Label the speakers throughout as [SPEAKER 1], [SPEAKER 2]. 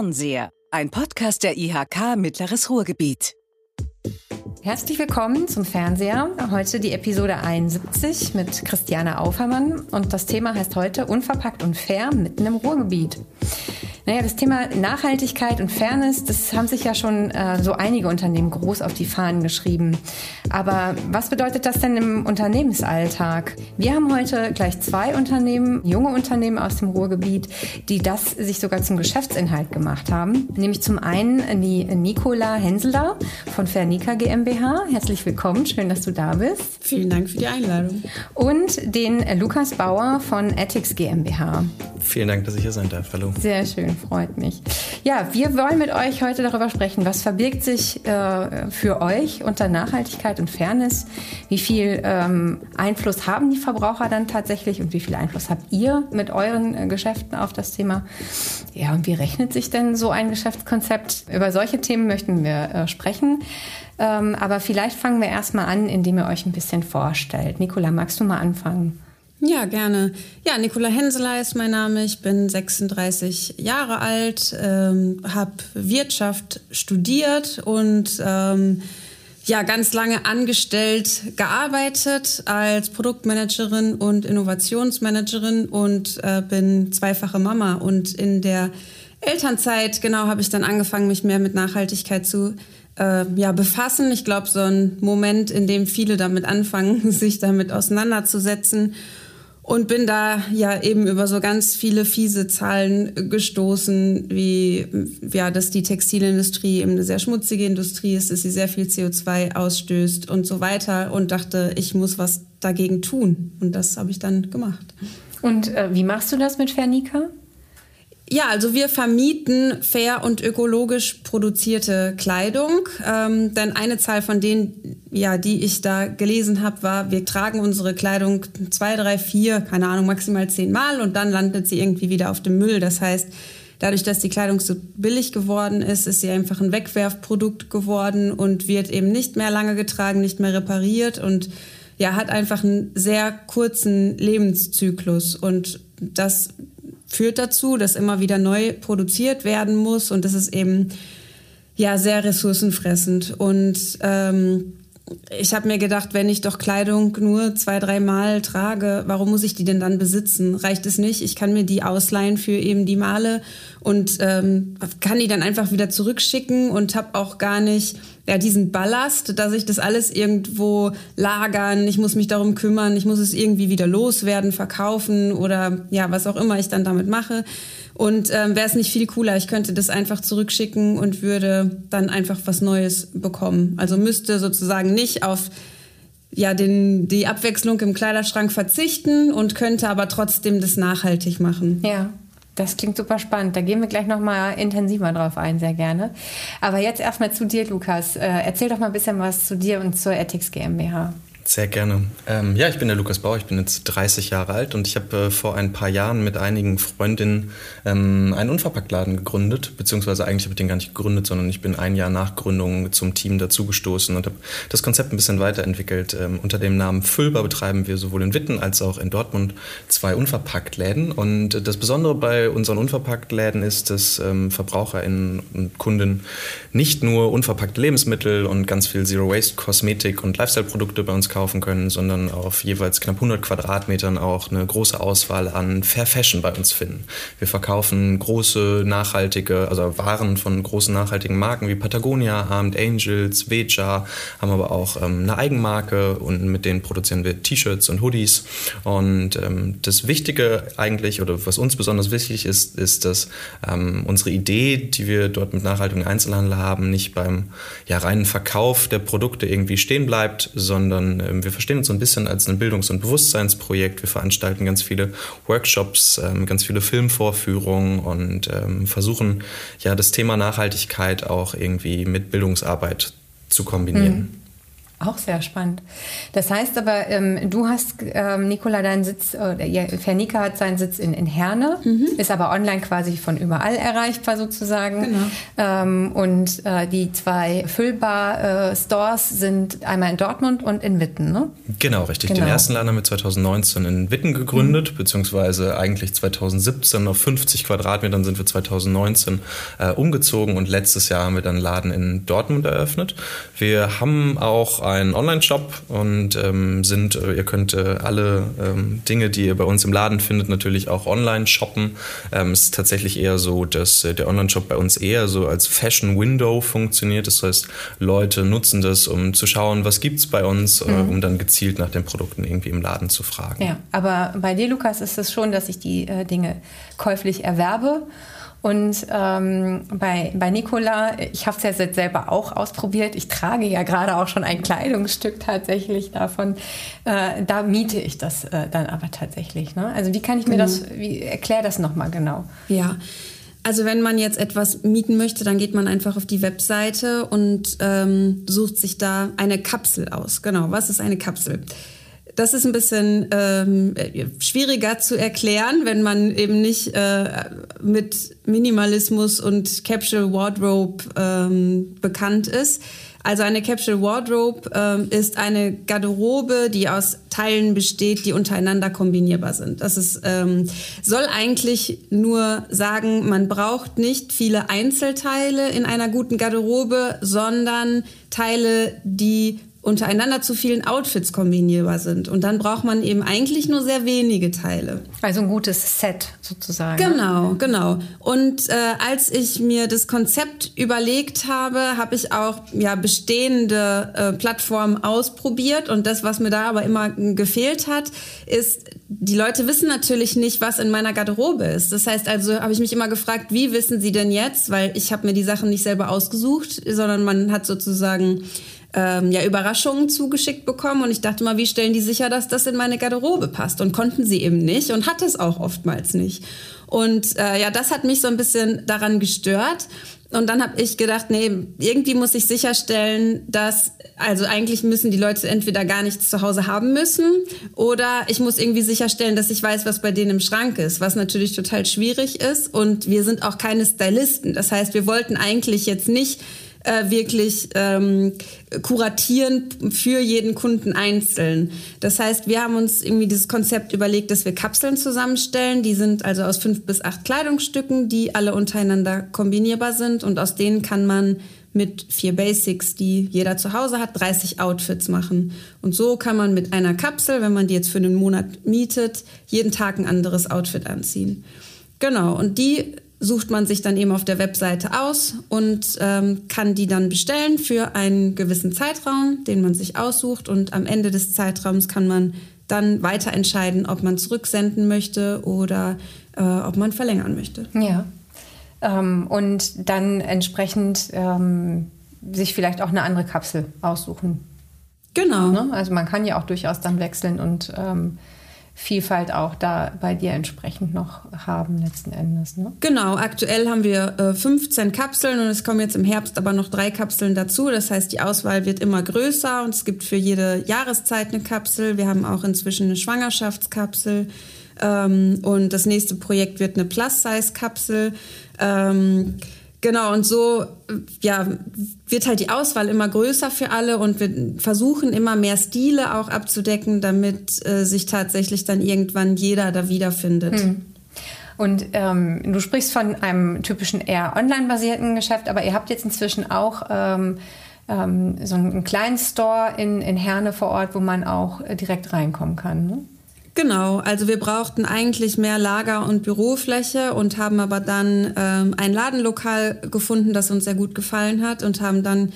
[SPEAKER 1] Fernseher, ein Podcast der IHK Mittleres Ruhrgebiet.
[SPEAKER 2] Herzlich willkommen zum Fernseher. Heute die Episode 71 mit Christiane Aufermann und das Thema heißt heute Unverpackt und fair mitten im Ruhrgebiet. Naja, das Thema Nachhaltigkeit und Fairness, das haben sich ja schon äh, so einige Unternehmen groß auf die Fahnen geschrieben. Aber was bedeutet das denn im Unternehmensalltag? Wir haben heute gleich zwei Unternehmen, junge Unternehmen aus dem Ruhrgebiet, die das sich sogar zum Geschäftsinhalt gemacht haben. Nämlich zum einen die Nicola Henseler von Fernica GmbH. Herzlich willkommen, schön, dass du da bist.
[SPEAKER 3] Vielen Dank für die Einladung.
[SPEAKER 2] Und den Lukas Bauer von Ethics GmbH.
[SPEAKER 4] Vielen Dank, dass ich hier sein darf. Hallo.
[SPEAKER 2] Sehr schön, freut mich. Ja, wir wollen mit euch heute darüber sprechen, was verbirgt sich äh, für euch unter Nachhaltigkeit und Fairness? Wie viel ähm, Einfluss haben die Verbraucher dann tatsächlich und wie viel Einfluss habt ihr mit euren äh, Geschäften auf das Thema? Ja, und wie rechnet sich denn so ein Geschäftskonzept? Über solche Themen möchten wir äh, sprechen. Ähm, aber vielleicht fangen wir erstmal an, indem ihr euch ein bisschen vorstellt. Nicola, magst du mal anfangen?
[SPEAKER 3] Ja, gerne. Ja, Nicola Henseler ist mein Name. Ich bin 36 Jahre alt, ähm, habe Wirtschaft studiert und ähm, ja, ganz lange angestellt gearbeitet als Produktmanagerin und Innovationsmanagerin und äh, bin zweifache Mama. Und in der Elternzeit, genau, habe ich dann angefangen, mich mehr mit Nachhaltigkeit zu äh, ja, befassen. Ich glaube, so ein Moment, in dem viele damit anfangen, sich damit auseinanderzusetzen und bin da ja eben über so ganz viele fiese Zahlen gestoßen, wie ja, dass die Textilindustrie eben eine sehr schmutzige Industrie ist, dass sie sehr viel CO2 ausstößt und so weiter und dachte, ich muss was dagegen tun und das habe ich dann gemacht.
[SPEAKER 2] Und äh, wie machst du das mit Fernica?
[SPEAKER 3] Ja, also wir vermieten fair und ökologisch produzierte Kleidung. Ähm, denn eine Zahl von denen, ja, die ich da gelesen habe, war, wir tragen unsere Kleidung zwei, drei, vier, keine Ahnung, maximal zehn Mal und dann landet sie irgendwie wieder auf dem Müll. Das heißt, dadurch, dass die Kleidung so billig geworden ist, ist sie einfach ein Wegwerfprodukt geworden und wird eben nicht mehr lange getragen, nicht mehr repariert und ja, hat einfach einen sehr kurzen Lebenszyklus und das führt dazu, dass immer wieder neu produziert werden muss und das ist eben ja sehr ressourcenfressend und ähm, ich habe mir gedacht, wenn ich doch Kleidung nur zwei, dreimal trage, warum muss ich die denn dann besitzen? Reicht es nicht? Ich kann mir die ausleihen für eben die Male und ähm, kann die dann einfach wieder zurückschicken und habe auch gar nicht ja, diesen Ballast, dass ich das alles irgendwo lagern, ich muss mich darum kümmern, ich muss es irgendwie wieder loswerden, verkaufen oder ja, was auch immer ich dann damit mache. Und ähm, wäre es nicht viel cooler, ich könnte das einfach zurückschicken und würde dann einfach was Neues bekommen. Also müsste sozusagen nicht auf ja, den, die Abwechslung im Kleiderschrank verzichten und könnte aber trotzdem das nachhaltig machen.
[SPEAKER 2] Ja. Das klingt super spannend. Da gehen wir gleich noch mal intensiver drauf ein, sehr gerne. Aber jetzt erstmal zu dir, Lukas. Äh, erzähl doch mal ein bisschen was zu dir und zur Ethics GmbH.
[SPEAKER 4] Sehr gerne. Ähm, ja, ich bin der Lukas Bauer, ich bin jetzt 30 Jahre alt und ich habe äh, vor ein paar Jahren mit einigen Freundinnen ähm, einen Unverpacktladen gegründet, beziehungsweise eigentlich habe ich den gar nicht gegründet, sondern ich bin ein Jahr nach Gründung zum Team dazugestoßen und habe das Konzept ein bisschen weiterentwickelt. Ähm, unter dem Namen Füllbar betreiben wir sowohl in Witten als auch in Dortmund zwei Unverpacktläden und das Besondere bei unseren Unverpacktläden ist, dass ähm, VerbraucherInnen und Kunden nicht nur unverpackte Lebensmittel und ganz viel Zero-Waste-Kosmetik und Lifestyle-Produkte bei uns kaufen, kaufen können, sondern auf jeweils knapp 100 Quadratmetern auch eine große Auswahl an Fair Fashion bei uns finden. Wir verkaufen große nachhaltige, also Waren von großen nachhaltigen Marken wie Patagonia, Armed Angels, Veja, haben aber auch ähm, eine Eigenmarke und mit denen produzieren wir T-Shirts und Hoodies. Und ähm, das Wichtige eigentlich oder was uns besonders wichtig ist, ist, dass ähm, unsere Idee, die wir dort mit nachhaltigem Einzelhandel haben, nicht beim ja, reinen Verkauf der Produkte irgendwie stehen bleibt, sondern ähm, wir verstehen uns so ein bisschen als ein Bildungs- und Bewusstseinsprojekt. Wir veranstalten ganz viele Workshops, ähm, ganz viele Filmvorführungen und ähm, versuchen ja das Thema Nachhaltigkeit auch irgendwie mit Bildungsarbeit zu kombinieren.
[SPEAKER 2] Auch sehr spannend. Das heißt aber, ähm, du hast, ähm, Nicola, deinen Sitz, äh, ja, Fernika hat seinen Sitz in, in Herne, mhm. ist aber online quasi von überall erreichbar sozusagen. Genau. Ähm, und äh, die zwei Füllbar-Stores äh, sind einmal in Dortmund und in Witten, ne?
[SPEAKER 4] Genau, richtig. Genau. Den ersten Laden haben wir 2019 in Witten gegründet, mhm. beziehungsweise eigentlich 2017 auf 50 Quadratmetern sind wir 2019 äh, umgezogen und letztes Jahr haben wir dann einen Laden in Dortmund eröffnet. Wir haben auch einen Online-Shop und ähm, sind, äh, ihr könnt äh, alle ähm, Dinge, die ihr bei uns im Laden findet, natürlich auch online shoppen. Ähm, es ist tatsächlich eher so, dass äh, der Online-Shop bei uns eher so als Fashion-Window funktioniert. Das heißt, Leute nutzen das, um zu schauen, was gibt es bei uns, äh, mhm. um dann gezielt nach den Produkten irgendwie im Laden zu fragen.
[SPEAKER 2] Ja, aber bei dir, Lukas, ist es schon, dass ich die äh, Dinge käuflich erwerbe und ähm, bei, bei Nicola, ich habe es ja jetzt selber auch ausprobiert. Ich trage ja gerade auch schon ein Kleidungsstück tatsächlich davon. Äh, da miete ich das äh, dann aber tatsächlich. Ne? Also wie kann ich mir genau. das, wie erklär das nochmal genau?
[SPEAKER 3] Ja. Also wenn man jetzt etwas mieten möchte, dann geht man einfach auf die Webseite und ähm, sucht sich da eine Kapsel aus. Genau, was ist eine Kapsel? Das ist ein bisschen ähm, schwieriger zu erklären, wenn man eben nicht äh, mit Minimalismus und Capsule Wardrobe ähm, bekannt ist. Also eine Capsule Wardrobe ähm, ist eine Garderobe, die aus Teilen besteht, die untereinander kombinierbar sind. Das ist, ähm, soll eigentlich nur sagen, man braucht nicht viele Einzelteile in einer guten Garderobe, sondern Teile, die untereinander zu vielen Outfits kombinierbar sind. Und dann braucht man eben eigentlich nur sehr wenige Teile.
[SPEAKER 2] Also ein gutes Set sozusagen.
[SPEAKER 3] Genau, genau. Und äh, als ich mir das Konzept überlegt habe, habe ich auch ja, bestehende äh, Plattformen ausprobiert. Und das, was mir da aber immer gefehlt hat, ist, die Leute wissen natürlich nicht, was in meiner Garderobe ist. Das heißt also, habe ich mich immer gefragt, wie wissen sie denn jetzt? Weil ich habe mir die Sachen nicht selber ausgesucht, sondern man hat sozusagen ähm, ja, Überraschungen zugeschickt bekommen und ich dachte mal, wie stellen die sicher, dass das in meine Garderobe passt? Und konnten sie eben nicht und hat es auch oftmals nicht. Und äh, ja, das hat mich so ein bisschen daran gestört. Und dann habe ich gedacht, nee, irgendwie muss ich sicherstellen, dass, also eigentlich müssen die Leute entweder gar nichts zu Hause haben müssen oder ich muss irgendwie sicherstellen, dass ich weiß, was bei denen im Schrank ist, was natürlich total schwierig ist. Und wir sind auch keine Stylisten. Das heißt, wir wollten eigentlich jetzt nicht äh, wirklich ähm, kuratieren für jeden Kunden einzeln. Das heißt, wir haben uns irgendwie dieses Konzept überlegt, dass wir Kapseln zusammenstellen. Die sind also aus fünf bis acht Kleidungsstücken, die alle untereinander kombinierbar sind und aus denen kann man mit vier Basics, die jeder zu Hause hat, 30 Outfits machen. Und so kann man mit einer Kapsel, wenn man die jetzt für einen Monat mietet, jeden Tag ein anderes Outfit anziehen. Genau, und die sucht man sich dann eben auf der Webseite aus und ähm, kann die dann bestellen für einen gewissen Zeitraum, den man sich aussucht. Und am Ende des Zeitraums kann man dann weiter entscheiden, ob man zurücksenden möchte oder äh, ob man verlängern möchte.
[SPEAKER 2] Ja. Ähm, und dann entsprechend ähm, sich vielleicht auch eine andere Kapsel aussuchen.
[SPEAKER 3] Genau.
[SPEAKER 2] Ne? Also man kann ja auch durchaus dann wechseln und ähm, Vielfalt auch da bei dir entsprechend noch haben letzten Endes. Ne?
[SPEAKER 3] Genau, aktuell haben wir äh, 15 Kapseln und es kommen jetzt im Herbst aber noch drei Kapseln dazu. Das heißt, die Auswahl wird immer größer und es gibt für jede Jahreszeit eine Kapsel. Wir haben auch inzwischen eine Schwangerschaftskapsel. Ähm, und das nächste Projekt wird eine Plus-Size-Kapsel. Ähm, Genau, und so ja, wird halt die Auswahl immer größer für alle und wir versuchen immer mehr Stile auch abzudecken, damit äh, sich tatsächlich dann irgendwann jeder da wiederfindet. Hm.
[SPEAKER 2] Und ähm, du sprichst von einem typischen eher online-basierten Geschäft, aber ihr habt jetzt inzwischen auch ähm, ähm, so einen kleinen Store in, in Herne vor Ort, wo man auch äh, direkt reinkommen kann. Ne?
[SPEAKER 3] Genau, also wir brauchten eigentlich mehr Lager- und Bürofläche und haben aber dann ähm, ein Ladenlokal gefunden, das uns sehr gut gefallen hat und haben dann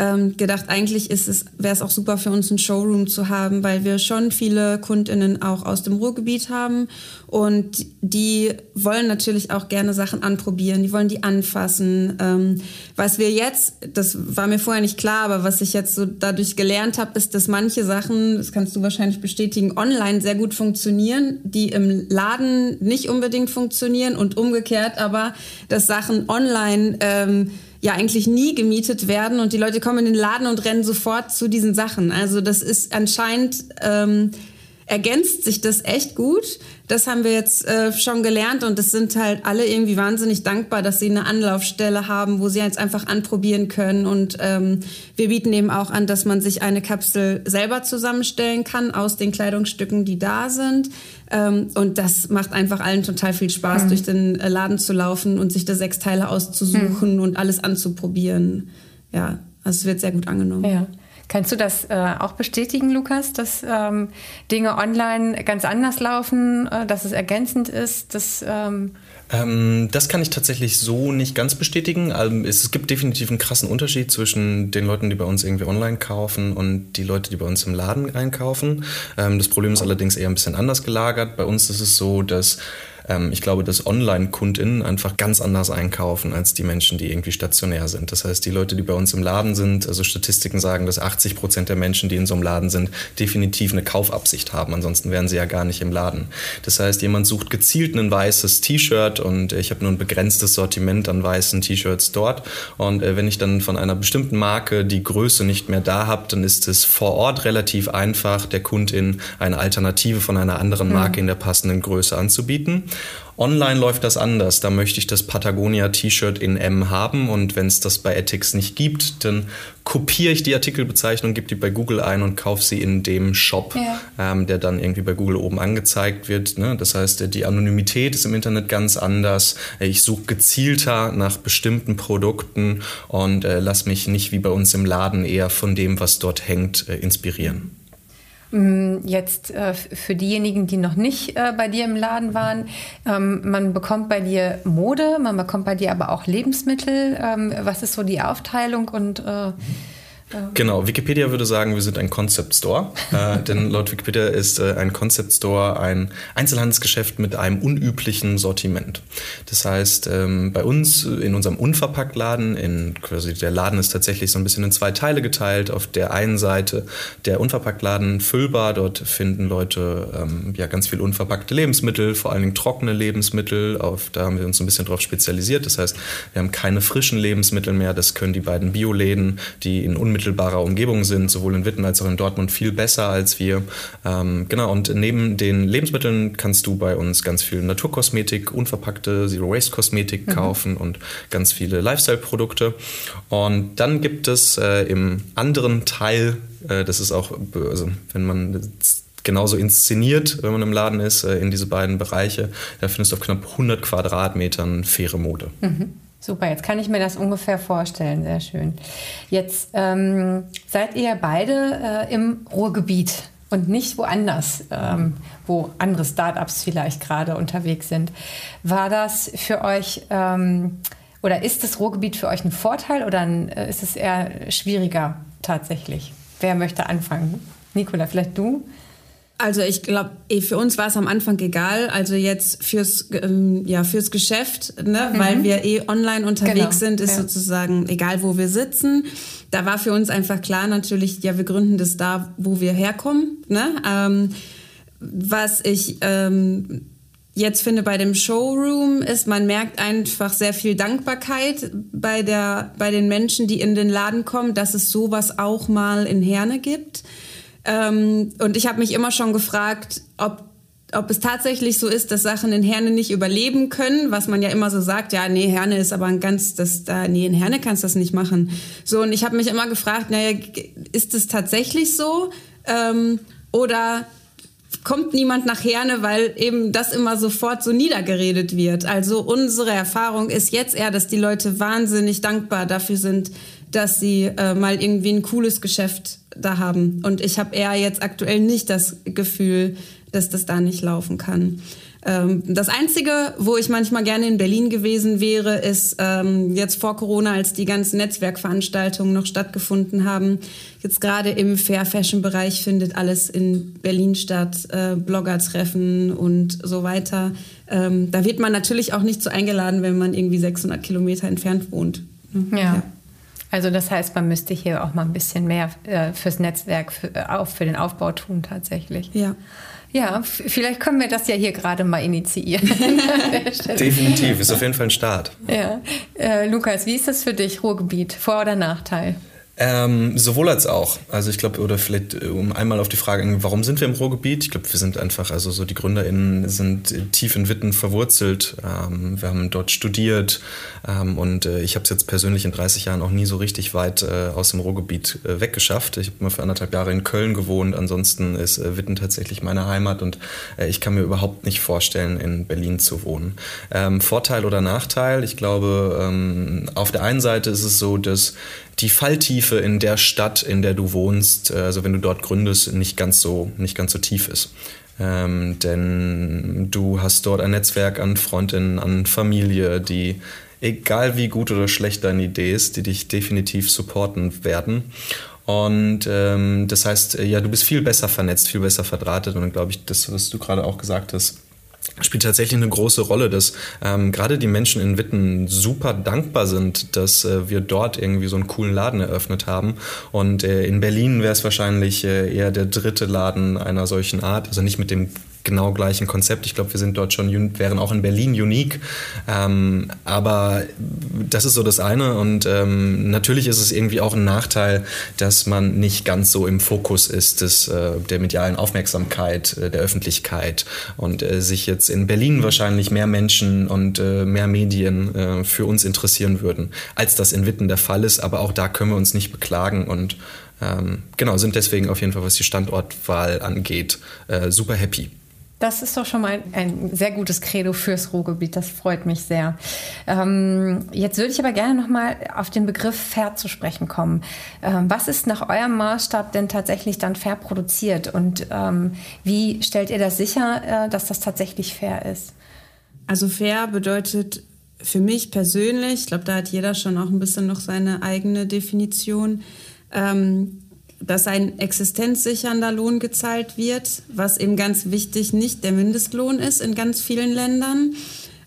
[SPEAKER 3] ähm, gedacht, eigentlich ist es, wäre es auch super für uns, einen Showroom zu haben, weil wir schon viele KundInnen auch aus dem Ruhrgebiet haben und die wollen natürlich auch gerne Sachen anprobieren, die wollen die anfassen. Ähm, was wir jetzt, das war mir vorher nicht klar, aber was ich jetzt so dadurch gelernt habe, ist, dass manche Sachen, das kannst du wahrscheinlich bestätigen, online sehr gut funktionieren, die im Laden nicht unbedingt funktionieren und umgekehrt aber, dass Sachen online ähm, ja eigentlich nie gemietet werden und die Leute kommen in den Laden und rennen sofort zu diesen Sachen. Also das ist anscheinend ähm, ergänzt sich das echt gut. Das haben wir jetzt äh, schon gelernt und es sind halt alle irgendwie wahnsinnig dankbar, dass sie eine Anlaufstelle haben, wo sie jetzt einfach anprobieren können. Und ähm, wir bieten eben auch an, dass man sich eine Kapsel selber zusammenstellen kann aus den Kleidungsstücken, die da sind. Ähm, und das macht einfach allen total viel Spaß, mhm. durch den äh, Laden zu laufen und sich da sechs Teile auszusuchen mhm. und alles anzuprobieren. Ja, also es wird sehr gut angenommen.
[SPEAKER 2] Ja. Kannst du das äh, auch bestätigen, Lukas, dass ähm, Dinge online ganz anders laufen, äh, dass es ergänzend ist? Dass,
[SPEAKER 4] ähm ähm, das kann ich tatsächlich so nicht ganz bestätigen. Also es gibt definitiv einen krassen Unterschied zwischen den Leuten, die bei uns irgendwie online kaufen und die Leute, die bei uns im Laden einkaufen. Ähm, das Problem ist allerdings eher ein bisschen anders gelagert. Bei uns ist es so, dass ähm, ich glaube, dass Online-KundInnen einfach ganz anders einkaufen als die Menschen, die irgendwie stationär sind. Das heißt, die Leute, die bei uns im Laden sind, also Statistiken sagen, dass 80 Prozent der Menschen, die in so einem Laden sind, definitiv eine Kaufabsicht haben. Ansonsten wären sie ja gar nicht im Laden. Das heißt, jemand sucht gezielt ein weißes T-Shirt und ich habe nur ein begrenztes Sortiment an weißen T-Shirts dort. Und äh, wenn ich dann von einer bestimmten Marke die Größe nicht mehr da habe, dann ist es vor Ort relativ einfach, der Kundin eine Alternative von einer anderen Marke mhm. in der passenden Größe anzubieten. Online läuft das anders. Da möchte ich das Patagonia T-Shirt in M haben und wenn es das bei Ethics nicht gibt, dann kopiere ich die Artikelbezeichnung, gebe die bei Google ein und kaufe sie in dem Shop, ja. ähm, der dann irgendwie bei Google oben angezeigt wird. Ne? Das heißt, die Anonymität ist im Internet ganz anders. Ich suche gezielter nach bestimmten Produkten und äh, lasse mich nicht wie bei uns im Laden eher von dem, was dort hängt, äh, inspirieren.
[SPEAKER 2] Mm, jetzt äh, für diejenigen, die noch nicht äh, bei dir im Laden waren, ähm, man bekommt bei dir Mode, man bekommt bei dir aber auch Lebensmittel. Ähm, was ist so die Aufteilung und äh,
[SPEAKER 4] Genau, Wikipedia würde sagen, wir sind ein Concept Store. äh, denn laut Wikipedia ist äh, ein Concept Store ein Einzelhandelsgeschäft mit einem unüblichen Sortiment. Das heißt, ähm, bei uns in unserem Unverpacktladen, in quasi der Laden ist tatsächlich so ein bisschen in zwei Teile geteilt. Auf der einen Seite der Unverpacktladen füllbar, dort finden Leute ähm, ja ganz viel unverpackte Lebensmittel, vor allen Dingen trockene Lebensmittel. Auf, da haben wir uns ein bisschen drauf spezialisiert. Das heißt, wir haben keine frischen Lebensmittel mehr. Das können die beiden Bioläden, die in unmittelbarer unmittelbarer Umgebung sind, sowohl in Witten als auch in Dortmund viel besser als wir. Ähm, genau, und neben den Lebensmitteln kannst du bei uns ganz viel Naturkosmetik, unverpackte Zero-Waste-Kosmetik mhm. kaufen und ganz viele Lifestyle-Produkte. Und dann gibt es äh, im anderen Teil, äh, das ist auch, also wenn man genauso inszeniert, wenn man im Laden ist, äh, in diese beiden Bereiche. Da findest du auf knapp 100 Quadratmetern faire Mode.
[SPEAKER 2] Mhm. Super, jetzt kann ich mir das ungefähr vorstellen. Sehr schön. Jetzt ähm, seid ihr beide äh, im Ruhrgebiet und nicht woanders, ähm, wo andere Startups vielleicht gerade unterwegs sind. War das für euch ähm, oder ist das Ruhrgebiet für euch ein Vorteil oder ein, äh, ist es eher schwieriger tatsächlich? Wer möchte anfangen? Nicola, vielleicht du?
[SPEAKER 3] Also ich glaube, eh, für uns war es am Anfang egal. Also jetzt fürs ähm, ja fürs Geschäft, ne, mhm. weil wir eh online unterwegs genau. sind, ist ja. sozusagen egal, wo wir sitzen. Da war für uns einfach klar natürlich, ja, wir gründen das da, wo wir herkommen. Ne? Ähm, was ich ähm, jetzt finde bei dem Showroom ist, man merkt einfach sehr viel Dankbarkeit bei der bei den Menschen, die in den Laden kommen, dass es sowas auch mal in Herne gibt. Ähm, und ich habe mich immer schon gefragt, ob ob es tatsächlich so ist, dass Sachen in Herne nicht überleben können, was man ja immer so sagt, ja, nee, Herne ist aber ein ganz, das, da, nee, in Herne kannst du das nicht machen. So, und ich habe mich immer gefragt, naja, ist es tatsächlich so? Ähm, oder kommt niemand nach Herne, weil eben das immer sofort so niedergeredet wird. Also unsere Erfahrung ist jetzt eher, dass die Leute wahnsinnig dankbar dafür sind, dass sie äh, mal irgendwie ein cooles Geschäft da haben. Und ich habe eher jetzt aktuell nicht das Gefühl, dass das da nicht laufen kann. Ähm, das Einzige, wo ich manchmal gerne in Berlin gewesen wäre, ist ähm, jetzt vor Corona, als die ganzen Netzwerkveranstaltungen noch stattgefunden haben. Jetzt gerade im Fair Fashion Bereich findet alles in Berlin statt, äh, Bloggertreffen und so weiter. Ähm, da wird man natürlich auch nicht so eingeladen, wenn man irgendwie 600 Kilometer entfernt wohnt.
[SPEAKER 2] ja. ja. Also das heißt, man müsste hier auch mal ein bisschen mehr äh, fürs Netzwerk, für, äh, auch für den Aufbau tun tatsächlich.
[SPEAKER 3] Ja.
[SPEAKER 2] Ja, vielleicht können wir das ja hier gerade mal initiieren.
[SPEAKER 4] Definitiv, ist auf jeden Fall ein Start.
[SPEAKER 2] Ja. Äh, Lukas, wie ist das für dich, Ruhrgebiet? Vor- oder Nachteil?
[SPEAKER 4] Ähm, sowohl als auch. Also ich glaube, oder vielleicht äh, um einmal auf die Frage, warum sind wir im Ruhrgebiet? Ich glaube, wir sind einfach, also so die GründerInnen sind tief in Witten verwurzelt. Ähm, wir haben dort studiert ähm, und äh, ich habe es jetzt persönlich in 30 Jahren auch nie so richtig weit äh, aus dem Ruhrgebiet äh, weggeschafft. Ich habe mal für anderthalb Jahre in Köln gewohnt. Ansonsten ist äh, Witten tatsächlich meine Heimat und äh, ich kann mir überhaupt nicht vorstellen, in Berlin zu wohnen. Ähm, Vorteil oder Nachteil? Ich glaube, ähm, auf der einen Seite ist es so, dass die Falltiefe in der Stadt, in der du wohnst, äh, also wenn du dort gründest, nicht ganz so, nicht ganz so tief ist. Ähm, denn du hast dort ein Netzwerk an Freundinnen, an Familie, die, egal wie gut oder schlecht deine Idee ist, die dich definitiv supporten werden. Und ähm, das heißt, ja, du bist viel besser vernetzt, viel besser verdrahtet. Und dann glaube ich, das, was du gerade auch gesagt hast, spielt tatsächlich eine große Rolle, dass ähm, gerade die Menschen in Witten super dankbar sind, dass äh, wir dort irgendwie so einen coolen Laden eröffnet haben. Und äh, in Berlin wäre es wahrscheinlich äh, eher der dritte Laden einer solchen Art, also nicht mit dem genau gleichen Konzept. Ich glaube, wir sind dort schon, wären auch in Berlin unique. Ähm, aber das ist so das eine. Und ähm, natürlich ist es irgendwie auch ein Nachteil, dass man nicht ganz so im Fokus ist des, äh, der medialen Aufmerksamkeit äh, der Öffentlichkeit und äh, sich jetzt in Berlin wahrscheinlich mehr Menschen und äh, mehr Medien für uns interessieren würden, als das in Witten der Fall ist. Aber auch da können wir uns nicht beklagen und ähm, genau, sind deswegen auf jeden Fall, was die Standortwahl angeht, super happy.
[SPEAKER 2] Das ist doch schon mal ein sehr gutes Credo fürs Ruhrgebiet. Das freut mich sehr. Ähm, jetzt würde ich aber gerne noch mal auf den Begriff fair zu sprechen kommen. Ähm, was ist nach eurem Maßstab denn tatsächlich dann fair produziert? Und ähm, wie stellt ihr das sicher, äh, dass das tatsächlich fair ist?
[SPEAKER 3] Also fair bedeutet für mich persönlich, ich glaube, da hat jeder schon auch ein bisschen noch seine eigene Definition, ähm, dass ein existenzsichernder Lohn gezahlt wird, was eben ganz wichtig nicht der Mindestlohn ist in ganz vielen Ländern.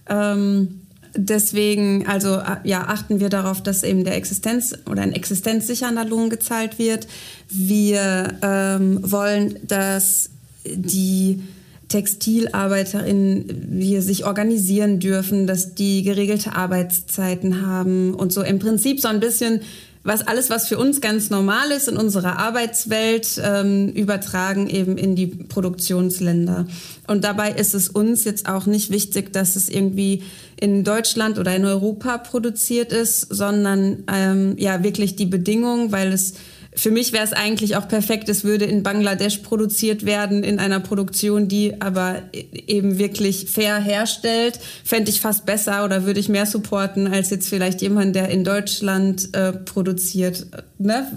[SPEAKER 3] Ähm, deswegen, also ja, achten wir darauf, dass eben der Existenz oder ein existenzsichernder Lohn gezahlt wird. Wir ähm, wollen, dass die TextilarbeiterInnen hier sich organisieren dürfen, dass die geregelte Arbeitszeiten haben und so im Prinzip so ein bisschen was alles, was für uns ganz normal ist in unserer Arbeitswelt, ähm, übertragen eben in die Produktionsländer. Und dabei ist es uns jetzt auch nicht wichtig, dass es irgendwie in Deutschland oder in Europa produziert ist, sondern ähm, ja wirklich die Bedingungen, weil es für mich wäre es eigentlich auch perfekt, es würde in Bangladesch produziert werden, in einer Produktion, die aber eben wirklich fair herstellt. Fände ich fast besser oder würde ich mehr supporten als jetzt vielleicht jemand, der in Deutschland äh, produziert. Ne?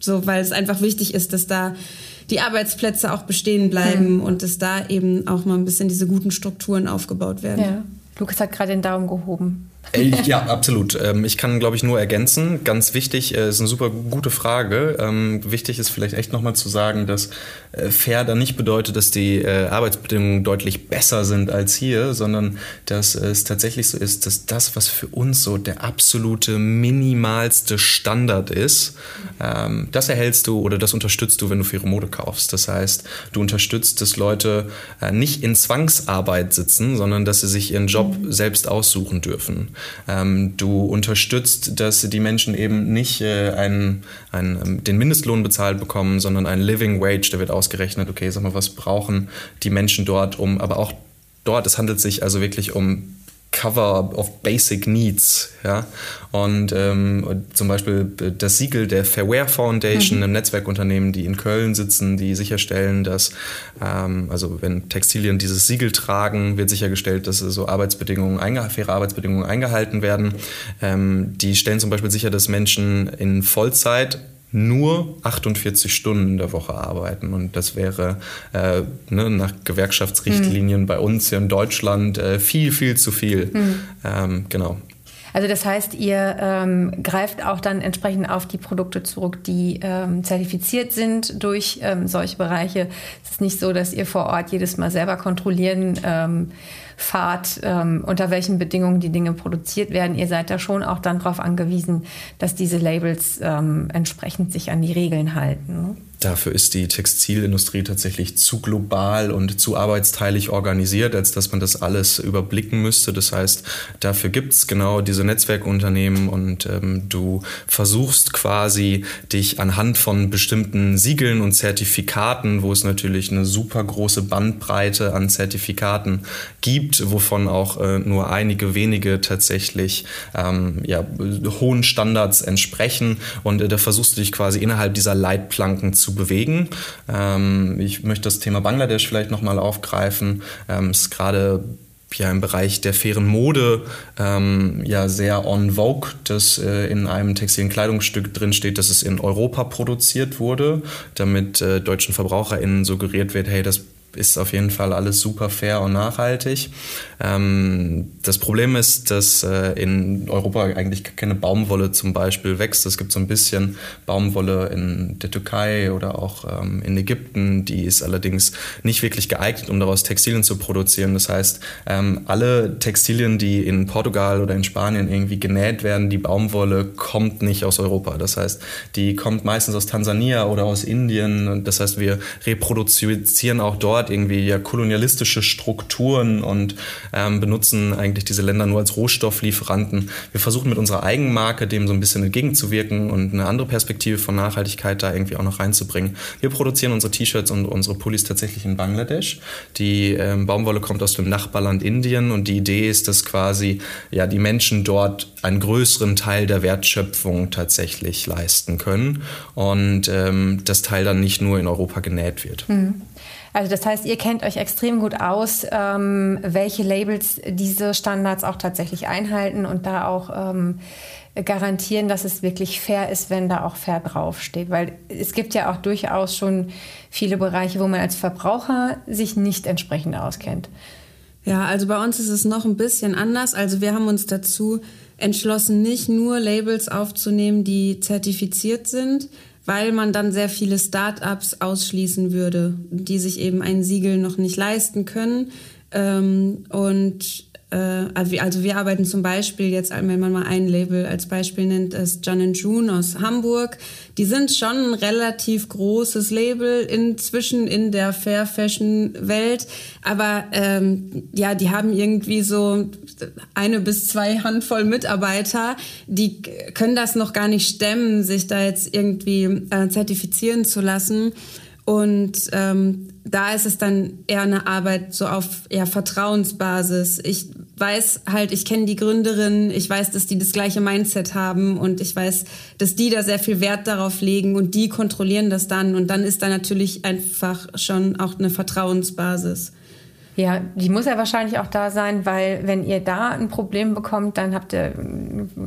[SPEAKER 3] So, weil es einfach wichtig ist, dass da die Arbeitsplätze auch bestehen bleiben mhm. und dass da eben auch mal ein bisschen diese guten Strukturen aufgebaut werden. Ja.
[SPEAKER 2] Lukas hat gerade den Daumen gehoben.
[SPEAKER 4] Äh, ja, absolut. Ähm, ich kann, glaube ich, nur ergänzen. Ganz wichtig, äh, ist eine super gute Frage. Ähm, wichtig ist vielleicht echt nochmal zu sagen, dass äh, fair dann nicht bedeutet, dass die Arbeitsbedingungen deutlich besser sind als hier, sondern dass es tatsächlich so ist, dass das, was für uns so der absolute minimalste Standard ist, ähm, das erhältst du oder das unterstützt du, wenn du faire Mode kaufst. Das heißt, du unterstützt, dass Leute nicht in Zwangsarbeit sitzen, sondern dass sie sich ihren Job mhm. selbst aussuchen dürfen. Ähm, du unterstützt, dass die Menschen eben nicht äh, einen, einen, ähm, den Mindestlohn bezahlt bekommen, sondern einen Living Wage, der wird ausgerechnet, okay, sag mal, was brauchen die Menschen dort, um, aber auch dort, es handelt sich also wirklich um Cover of Basic Needs. Ja? Und ähm, zum Beispiel das Siegel der Fairware Foundation, mhm. einem Netzwerkunternehmen, die in Köln sitzen, die sicherstellen, dass, ähm, also wenn Textilien dieses Siegel tragen, wird sichergestellt, dass so Arbeitsbedingungen, faire Arbeitsbedingungen eingehalten werden. Ähm, die stellen zum Beispiel sicher, dass Menschen in Vollzeit nur 48 Stunden in der Woche arbeiten. Und das wäre äh, ne, nach Gewerkschaftsrichtlinien mhm. bei uns hier in Deutschland äh, viel, viel zu viel. Mhm. Ähm, genau.
[SPEAKER 2] Also das heißt, ihr ähm, greift auch dann entsprechend auf die Produkte zurück, die ähm, zertifiziert sind durch ähm, solche Bereiche. Es ist nicht so, dass ihr vor Ort jedes Mal selber kontrollieren ähm, fahrt, ähm, unter welchen Bedingungen die Dinge produziert werden. Ihr seid da schon auch dann darauf angewiesen, dass diese Labels ähm, entsprechend sich an die Regeln halten.
[SPEAKER 4] Dafür ist die Textilindustrie tatsächlich zu global und zu arbeitsteilig organisiert, als dass man das alles überblicken müsste. Das heißt, dafür gibt es genau diese Netzwerkunternehmen und ähm, du versuchst quasi dich anhand von bestimmten Siegeln und Zertifikaten, wo es natürlich eine super große Bandbreite an Zertifikaten gibt, wovon auch äh, nur einige wenige tatsächlich ähm, ja, hohen Standards entsprechen. Und äh, da versuchst du dich quasi innerhalb dieser Leitplanken zu bewegen. Ähm, ich möchte das Thema Bangladesch vielleicht nochmal aufgreifen. Ähm, es ist gerade ja im Bereich der fairen Mode ähm, ja sehr on vogue, dass äh, in einem textilen Kleidungsstück drin steht, dass es in Europa produziert wurde, damit äh, deutschen VerbraucherInnen suggeriert wird, hey, das ist auf jeden Fall alles super fair und nachhaltig. Ähm, das Problem ist, dass äh, in Europa eigentlich keine Baumwolle zum Beispiel wächst. Es gibt so ein bisschen Baumwolle in der Türkei oder auch ähm, in Ägypten. Die ist allerdings nicht wirklich geeignet, um daraus Textilien zu produzieren. Das heißt, ähm, alle Textilien, die in Portugal oder in Spanien irgendwie genäht werden, die Baumwolle kommt nicht aus Europa. Das heißt, die kommt meistens aus Tansania oder aus Indien. Das heißt, wir reproduzieren auch dort irgendwie ja kolonialistische Strukturen und ähm, benutzen eigentlich diese Länder nur als Rohstofflieferanten. Wir versuchen mit unserer Eigenmarke dem so ein bisschen entgegenzuwirken und eine andere Perspektive von Nachhaltigkeit da irgendwie auch noch reinzubringen. Wir produzieren unsere T-Shirts und unsere Pullis tatsächlich in Bangladesch. Die ähm, Baumwolle kommt aus dem Nachbarland Indien und die Idee ist, dass quasi ja die Menschen dort einen größeren Teil der Wertschöpfung tatsächlich leisten können und ähm, das Teil dann nicht nur in Europa genäht wird.
[SPEAKER 2] Mhm. Also das heißt, ihr kennt euch extrem gut aus, ähm, welche Labels diese Standards auch tatsächlich einhalten und da auch ähm, garantieren, dass es wirklich fair ist, wenn da auch fair draufsteht. Weil es gibt ja auch durchaus schon viele Bereiche, wo man als Verbraucher sich nicht entsprechend auskennt.
[SPEAKER 3] Ja, also bei uns ist es noch ein bisschen anders. Also wir haben uns dazu entschlossen, nicht nur Labels aufzunehmen, die zertifiziert sind, weil man dann sehr viele Start-ups ausschließen würde, die sich eben ein Siegel noch nicht leisten können. Ähm, und äh, also, also wir arbeiten zum Beispiel jetzt, wenn man mal ein Label als Beispiel nennt, ist John June aus Hamburg. Die sind schon ein relativ großes Label inzwischen in der Fair Fashion Welt, aber ähm, ja, die haben irgendwie so eine bis zwei Handvoll Mitarbeiter, die können das noch gar nicht stemmen, sich da jetzt irgendwie äh, zertifizieren zu lassen. Und ähm, da ist es dann eher eine Arbeit so auf eher Vertrauensbasis. Ich weiß halt, ich kenne die Gründerin, ich weiß, dass die das gleiche Mindset haben und ich weiß, dass die da sehr viel Wert darauf legen und die kontrollieren das dann. Und dann ist da natürlich einfach schon auch eine Vertrauensbasis.
[SPEAKER 2] Ja, die muss ja wahrscheinlich auch da sein, weil wenn ihr da ein Problem bekommt, dann habt ihr,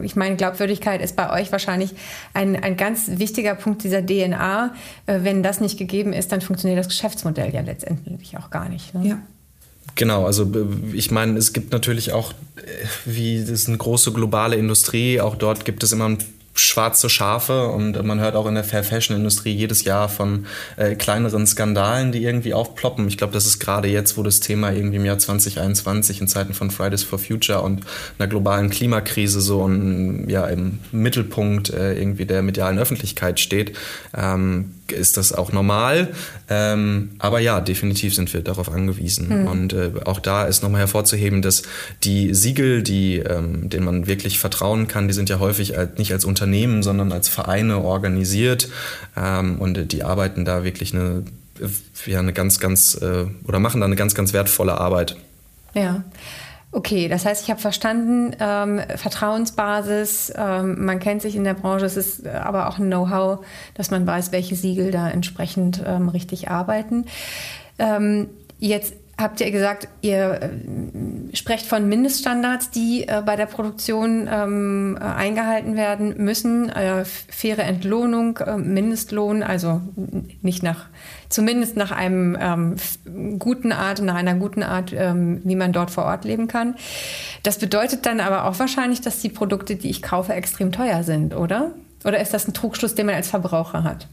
[SPEAKER 2] ich meine, Glaubwürdigkeit ist bei euch wahrscheinlich ein, ein ganz wichtiger Punkt dieser DNA. Äh, wenn das nicht gegeben ist, dann funktioniert das Geschäftsmodell ja letztendlich auch gar nicht. Ne?
[SPEAKER 3] Ja.
[SPEAKER 4] Genau, also äh, ich meine, es gibt natürlich auch, äh, wie das ist eine große globale Industrie, auch dort gibt es immer ein schwarze Schafe und man hört auch in der Fair Fashion Industrie jedes Jahr von äh, kleineren Skandalen, die irgendwie aufploppen. Ich glaube, das ist gerade jetzt, wo das Thema irgendwie im Jahr 2021 in Zeiten von Fridays for Future und einer globalen Klimakrise so ein, ja, im Mittelpunkt äh, irgendwie der medialen Öffentlichkeit steht. Ähm, ist das auch normal. Ähm, aber ja, definitiv sind wir darauf angewiesen. Mhm. Und äh, auch da ist nochmal hervorzuheben, dass die Siegel, die, ähm, denen man wirklich vertrauen kann, die sind ja häufig als, nicht als Unternehmen, sondern als Vereine organisiert. Ähm, und die arbeiten da wirklich eine, ja, eine ganz, ganz, äh, oder machen da eine ganz, ganz wertvolle Arbeit.
[SPEAKER 2] Ja. Okay, das heißt, ich habe verstanden, ähm, Vertrauensbasis, ähm, man kennt sich in der Branche, es ist aber auch ein Know-how, dass man weiß, welche Siegel da entsprechend ähm, richtig arbeiten. Ähm, jetzt habt ihr gesagt, ihr äh, sprecht von Mindeststandards, die äh, bei der Produktion ähm, äh, eingehalten werden müssen. Äh, faire Entlohnung, äh, Mindestlohn, also nicht nach, zumindest nach einem ähm, guten Art, nach einer guten Art, ähm, wie man dort vor Ort leben kann. Das bedeutet dann aber auch wahrscheinlich, dass die Produkte, die ich kaufe, extrem teuer sind, oder? Oder ist das ein Trugschluss, den man als Verbraucher hat?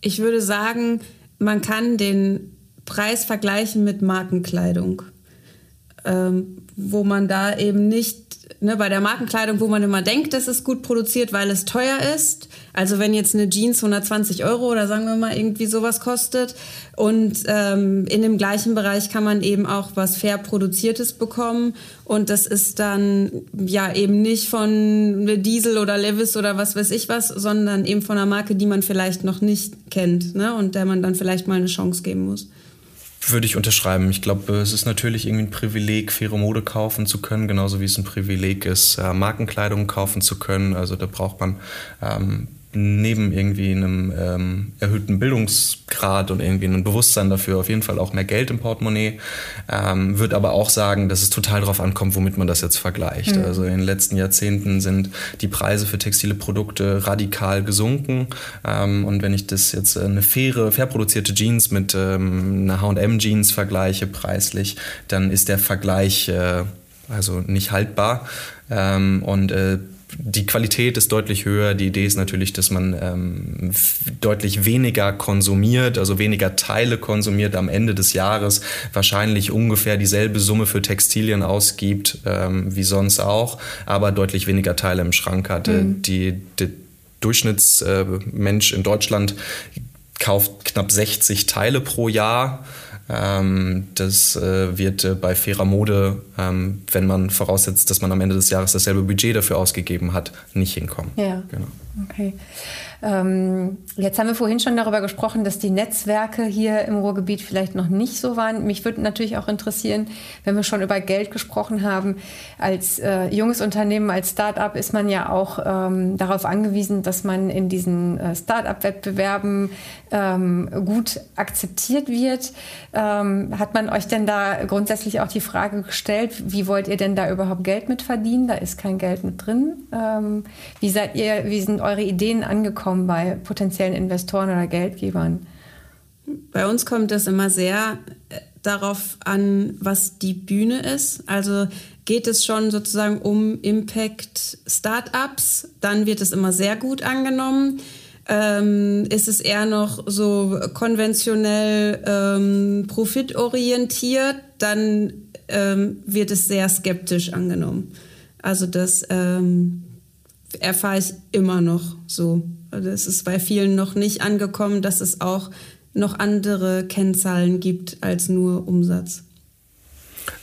[SPEAKER 3] Ich würde sagen, man kann den Preis vergleichen mit Markenkleidung, ähm, wo man da eben nicht ne, bei der Markenkleidung, wo man immer denkt, das ist gut produziert, weil es teuer ist. Also wenn jetzt eine Jeans 120 Euro oder sagen wir mal irgendwie sowas kostet und ähm, in dem gleichen Bereich kann man eben auch was fair produziertes bekommen und das ist dann ja eben nicht von Diesel oder Levis oder was weiß ich was, sondern eben von einer Marke, die man vielleicht noch nicht kennt ne, und der man dann vielleicht mal eine Chance geben muss.
[SPEAKER 4] Würde ich unterschreiben. Ich glaube, es ist natürlich irgendwie ein Privileg, faire Mode kaufen zu können, genauso wie es ein Privileg ist, äh, Markenkleidung kaufen zu können. Also da braucht man ähm, neben irgendwie einem ähm, erhöhten Bildungsgrad und irgendwie einem Bewusstsein dafür auf jeden Fall auch mehr Geld im Portemonnaie. Ähm, würde aber auch sagen, dass es total darauf ankommt, womit man das jetzt vergleicht. Mhm. Also in den letzten Jahrzehnten sind die Preise für textile Produkte radikal gesunken. Ähm, und wenn ich das jetzt äh, eine faire, fair produzierte Jeans mit ähm, einer H&M Jeans vergleiche preislich, dann ist der Vergleich äh, also nicht haltbar. Ähm, und äh, die Qualität ist deutlich höher. Die Idee ist natürlich, dass man ähm, deutlich weniger konsumiert, also weniger Teile konsumiert am Ende des Jahres, wahrscheinlich ungefähr dieselbe Summe für Textilien ausgibt ähm, wie sonst auch, aber deutlich weniger Teile im Schrank hatte. Mhm. Die, die Durchschnittsmensch äh, in Deutschland kauft knapp 60 Teile pro Jahr. Ähm, das äh, wird äh, bei fairer Mode, ähm, wenn man voraussetzt, dass man am Ende des Jahres dasselbe Budget dafür ausgegeben hat, nicht hinkommen.
[SPEAKER 2] Ja. Genau. Okay. Ähm, jetzt haben wir vorhin schon darüber gesprochen, dass die Netzwerke hier im Ruhrgebiet vielleicht noch nicht so waren. Mich würde natürlich auch interessieren, wenn wir schon über Geld gesprochen haben. Als äh, junges Unternehmen, als Start-up ist man ja auch ähm, darauf angewiesen, dass man in diesen äh, Start-up-Wettbewerben ähm, gut akzeptiert wird. Ähm, hat man euch denn da grundsätzlich auch die Frage gestellt, wie wollt ihr denn da überhaupt Geld mit verdienen? Da ist kein Geld mit drin. Ähm, wie seid ihr, wie sind eure Ideen angekommen bei potenziellen Investoren oder Geldgebern?
[SPEAKER 3] Bei uns kommt es immer sehr äh, darauf an, was die Bühne ist. Also geht es schon sozusagen um Impact Startups, dann wird es immer sehr gut angenommen. Ähm, ist es eher noch so konventionell ähm, profitorientiert, dann ähm, wird es sehr skeptisch angenommen. Also das ähm, erfahre ich immer noch so. Also es ist bei vielen noch nicht angekommen, dass es auch noch andere Kennzahlen gibt als nur Umsatz.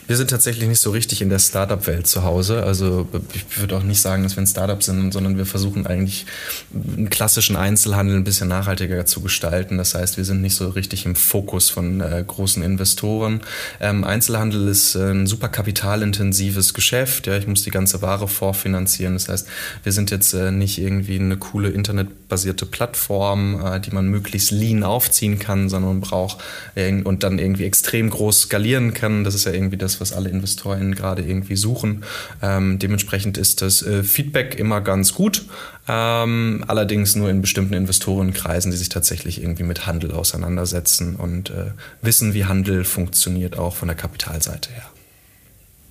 [SPEAKER 4] Wir sind tatsächlich nicht so richtig in der Startup-Welt zu Hause. Also ich würde auch nicht sagen, dass wir ein Startup sind, sondern wir versuchen eigentlich einen klassischen Einzelhandel ein bisschen nachhaltiger zu gestalten. Das heißt, wir sind nicht so richtig im Fokus von äh, großen Investoren. Ähm, Einzelhandel ist äh, ein super kapitalintensives Geschäft. Ja, ich muss die ganze Ware vorfinanzieren. Das heißt, wir sind jetzt äh, nicht irgendwie eine coole internetbasierte Plattform, äh, die man möglichst lean aufziehen kann, sondern braucht und dann irgendwie extrem groß skalieren kann. Das ist ja irgendwie das, was alle InvestorInnen gerade irgendwie suchen. Ähm, dementsprechend ist das äh, Feedback immer ganz gut, ähm, allerdings nur in bestimmten Investorenkreisen, die sich tatsächlich irgendwie mit Handel auseinandersetzen und äh, wissen, wie Handel funktioniert, auch von der Kapitalseite her.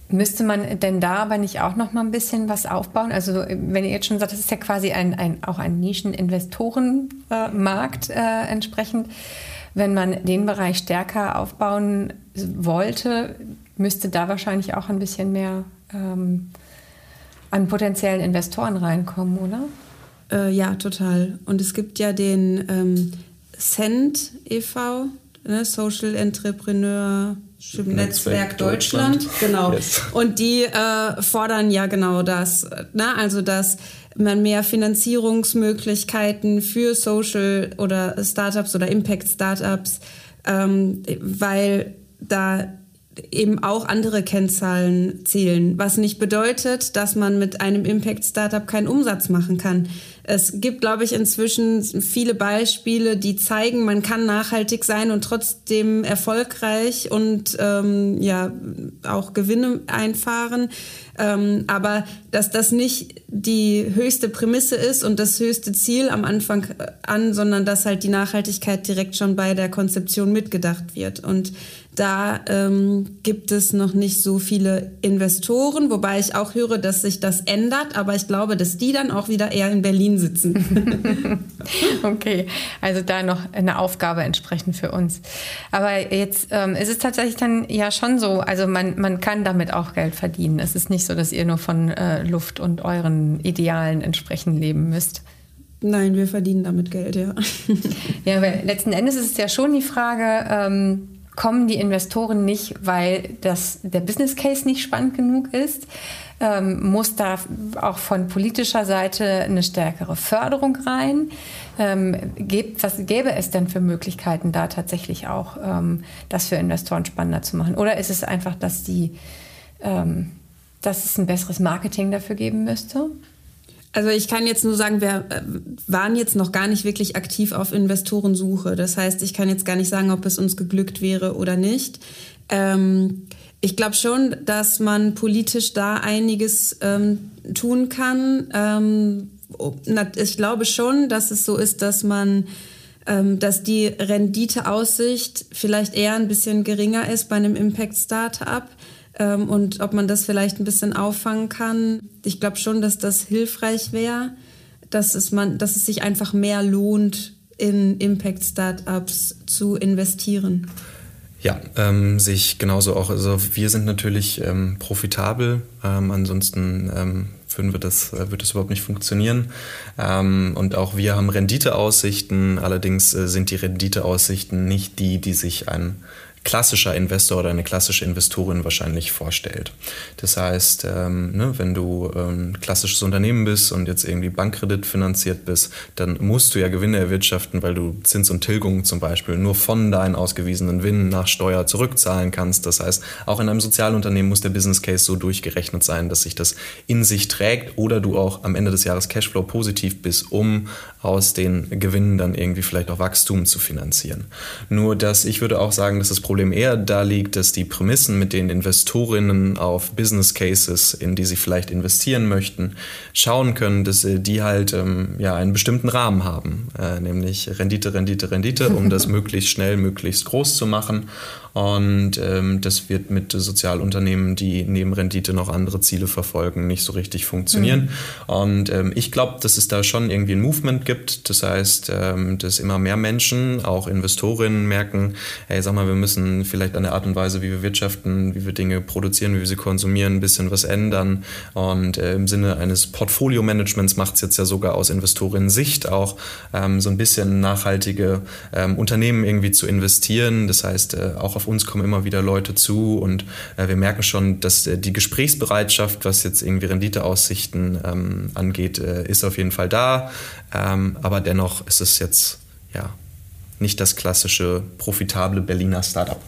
[SPEAKER 2] Müsste man denn da aber nicht auch noch mal ein bisschen was aufbauen? Also wenn ihr jetzt schon sagt, das ist ja quasi ein, ein auch ein Nischen-Investorenmarkt äh, entsprechend. Wenn man den Bereich stärker aufbauen wollte, müsste da wahrscheinlich auch ein bisschen mehr ähm, an potenziellen Investoren reinkommen, oder?
[SPEAKER 3] Äh, ja, total. Und es gibt ja den ähm, Cent e.V., ne, Social Entrepreneur Netzwerk, Netzwerk Deutschland. Deutschland. Genau. Yes. Und die äh, fordern ja genau das. Ne? Also, dass man mehr Finanzierungsmöglichkeiten für Social oder Startups oder Impact Startups, ähm, weil da eben auch andere Kennzahlen zählen, was nicht bedeutet, dass man mit einem Impact-Startup keinen Umsatz machen kann. Es gibt, glaube ich, inzwischen viele Beispiele, die zeigen, man kann nachhaltig sein und trotzdem erfolgreich und ähm, ja auch Gewinne einfahren. Ähm, aber dass das nicht die höchste Prämisse ist und das höchste Ziel am Anfang an, sondern dass halt die Nachhaltigkeit direkt schon bei der Konzeption mitgedacht wird. Und da ähm, gibt es noch nicht so viele Investoren, wobei ich auch höre, dass sich das ändert, aber ich glaube, dass die dann auch wieder eher in Berlin sitzen.
[SPEAKER 2] okay, also da noch eine Aufgabe entsprechend für uns. Aber jetzt ähm, ist es tatsächlich dann ja schon so, also man, man kann damit auch Geld verdienen. Es ist nicht so, dass ihr nur von äh, Luft und euren Idealen entsprechend leben müsst.
[SPEAKER 3] Nein, wir verdienen damit Geld, ja.
[SPEAKER 2] ja, weil letzten Endes ist es ja schon die Frage, ähm, kommen die Investoren nicht, weil das, der Business Case nicht spannend genug ist? Ähm, muss da auch von politischer Seite eine stärkere Förderung rein? Ähm, gibt, was gäbe es denn für Möglichkeiten, da tatsächlich auch ähm, das für Investoren spannender zu machen? Oder ist es einfach, dass, die, ähm, dass es ein besseres Marketing dafür geben müsste?
[SPEAKER 3] Also ich kann jetzt nur sagen, wir äh, waren jetzt noch gar nicht wirklich aktiv auf Investorensuche. Das heißt, ich kann jetzt gar nicht sagen, ob es uns geglückt wäre oder nicht. Ähm, ich glaube schon, dass man politisch da einiges ähm, tun kann. Ähm, ich glaube schon, dass es so ist, dass man ähm, dass die Renditeaussicht vielleicht eher ein bisschen geringer ist bei einem Impact Startup ähm, und ob man das vielleicht ein bisschen auffangen kann. Ich glaube schon, dass das hilfreich wäre, dass es, dass es sich einfach mehr lohnt, in Impact-Startups zu investieren.
[SPEAKER 4] Ja, ähm, sehe genauso auch. Also wir sind natürlich ähm, profitabel, ähm, ansonsten ähm, würden wir das, äh, wird das überhaupt nicht funktionieren. Ähm, und auch wir haben Renditeaussichten, allerdings äh, sind die Renditeaussichten nicht die, die sich ein klassischer Investor oder eine klassische Investorin wahrscheinlich vorstellt. Das heißt, ähm, ne, wenn du ein ähm, klassisches Unternehmen bist und jetzt irgendwie Bankkredit finanziert bist, dann musst du ja Gewinne erwirtschaften, weil du Zins und Tilgung zum Beispiel nur von deinen ausgewiesenen Gewinnen nach Steuer zurückzahlen kannst. Das heißt, auch in einem Sozialunternehmen muss der Business Case so durchgerechnet sein, dass sich das in sich trägt oder du auch am Ende des Jahres Cashflow positiv bist, um aus den Gewinnen dann irgendwie vielleicht auch Wachstum zu finanzieren. Nur dass ich würde auch sagen, dass das Problem Problem eher da liegt, dass die Prämissen, mit denen Investorinnen auf Business Cases, in die sie vielleicht investieren möchten, schauen können, dass die halt ähm, ja einen bestimmten Rahmen haben, äh, nämlich Rendite, Rendite, Rendite, um das möglichst schnell, möglichst groß zu machen. Und ähm, das wird mit Sozialunternehmen, die neben Rendite noch andere Ziele verfolgen, nicht so richtig funktionieren. Mhm. Und ähm, ich glaube, dass es da schon irgendwie ein Movement gibt. Das heißt, ähm, dass immer mehr Menschen, auch Investorinnen, merken, hey, sag mal, wir müssen vielleicht an der Art und Weise, wie wir wirtschaften, wie wir Dinge produzieren, wie wir sie konsumieren, ein bisschen was ändern. Und äh, im Sinne eines Portfolio-Managements macht es jetzt ja sogar aus Investorinnen-Sicht auch ähm, so ein bisschen nachhaltige ähm, Unternehmen irgendwie zu investieren. Das heißt, äh, auch auf uns kommen immer wieder Leute zu und äh, wir merken schon, dass äh, die Gesprächsbereitschaft, was jetzt irgendwie Renditeaussichten ähm, angeht, äh, ist auf jeden Fall da. Ähm, aber dennoch ist es jetzt ja nicht das klassische profitable Berliner Startup.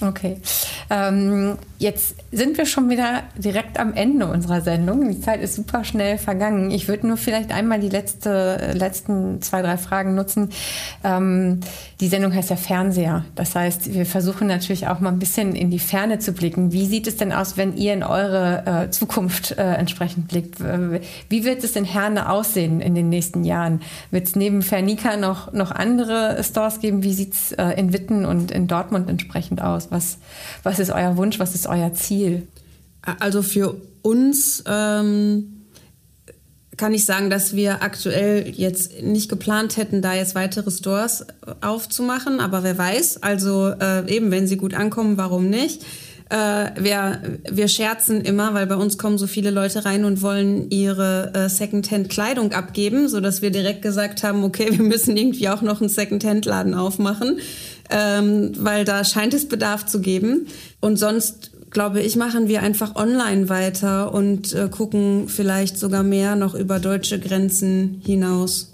[SPEAKER 2] Okay. Ähm, jetzt sind wir schon wieder direkt am Ende unserer Sendung. Die Zeit ist super schnell vergangen. Ich würde nur vielleicht einmal die letzte, letzten zwei, drei Fragen nutzen. Ähm, die Sendung heißt ja Fernseher. Das heißt, wir versuchen natürlich auch mal ein bisschen in die Ferne zu blicken. Wie sieht es denn aus, wenn ihr in eure äh, Zukunft äh, entsprechend blickt? Wie wird es in Herne aussehen in den nächsten Jahren? Wird es neben Fernika noch, noch andere Stores geben? Wie sieht es äh, in Witten und in Dortmund entsprechend aus? Was, was ist euer Wunsch? Was ist euer Ziel?
[SPEAKER 3] Also für uns ähm, kann ich sagen, dass wir aktuell jetzt nicht geplant hätten, da jetzt weitere Stores aufzumachen. Aber wer weiß, also äh, eben, wenn sie gut ankommen, warum nicht? Äh, wir, wir scherzen immer, weil bei uns kommen so viele Leute rein und wollen ihre äh, Secondhand-Kleidung abgeben, so dass wir direkt gesagt haben, okay, wir müssen irgendwie auch noch einen Secondhand-Laden aufmachen ähm, weil da scheint es Bedarf zu geben. Und sonst glaube ich, machen wir einfach online weiter und äh, gucken vielleicht sogar mehr noch über deutsche Grenzen hinaus.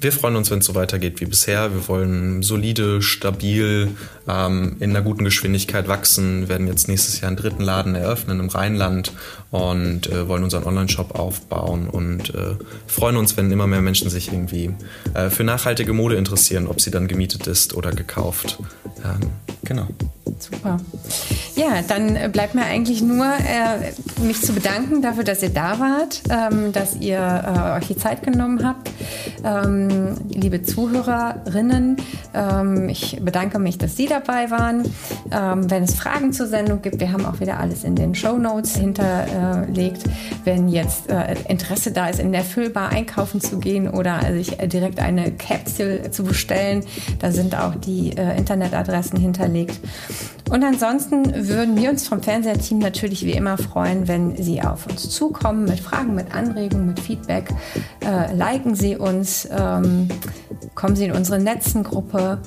[SPEAKER 4] wir freuen uns, wenn es so weitergeht wie bisher. Wir wollen solide, stabil, ähm, in einer guten Geschwindigkeit wachsen. Wir werden jetzt nächstes Jahr einen dritten Laden eröffnen im Rheinland und äh, wollen unseren Online-Shop aufbauen und äh, freuen uns, wenn immer mehr Menschen sich irgendwie äh, für nachhaltige Mode interessieren, ob sie dann gemietet ist oder gekauft. Ähm, genau.
[SPEAKER 2] Super. Ja, dann bleibt mir eigentlich nur, äh, mich zu bedanken dafür, dass ihr da wart, ähm, dass ihr äh, euch die Zeit genommen habt. Ähm, liebe Zuhörerinnen, ähm, ich bedanke mich, dass Sie dabei waren. Ähm, wenn es Fragen zur Sendung gibt, wir haben auch wieder alles in den Show Notes hinterlegt. Wenn jetzt äh, Interesse da ist, in der Füllbar einkaufen zu gehen oder sich direkt eine Capsule zu bestellen, da sind auch die äh, Internetadressen hinterlegt. Und ansonsten würden wir uns vom Fernsehteam natürlich wie immer freuen, wenn Sie auf uns zukommen mit Fragen, mit Anregungen, mit Feedback. Äh, liken Sie uns, ähm, kommen Sie in unsere Netzengruppe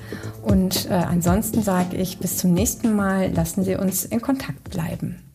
[SPEAKER 2] und äh, ansonsten sage ich bis zum nächsten Mal, lassen Sie uns in Kontakt bleiben.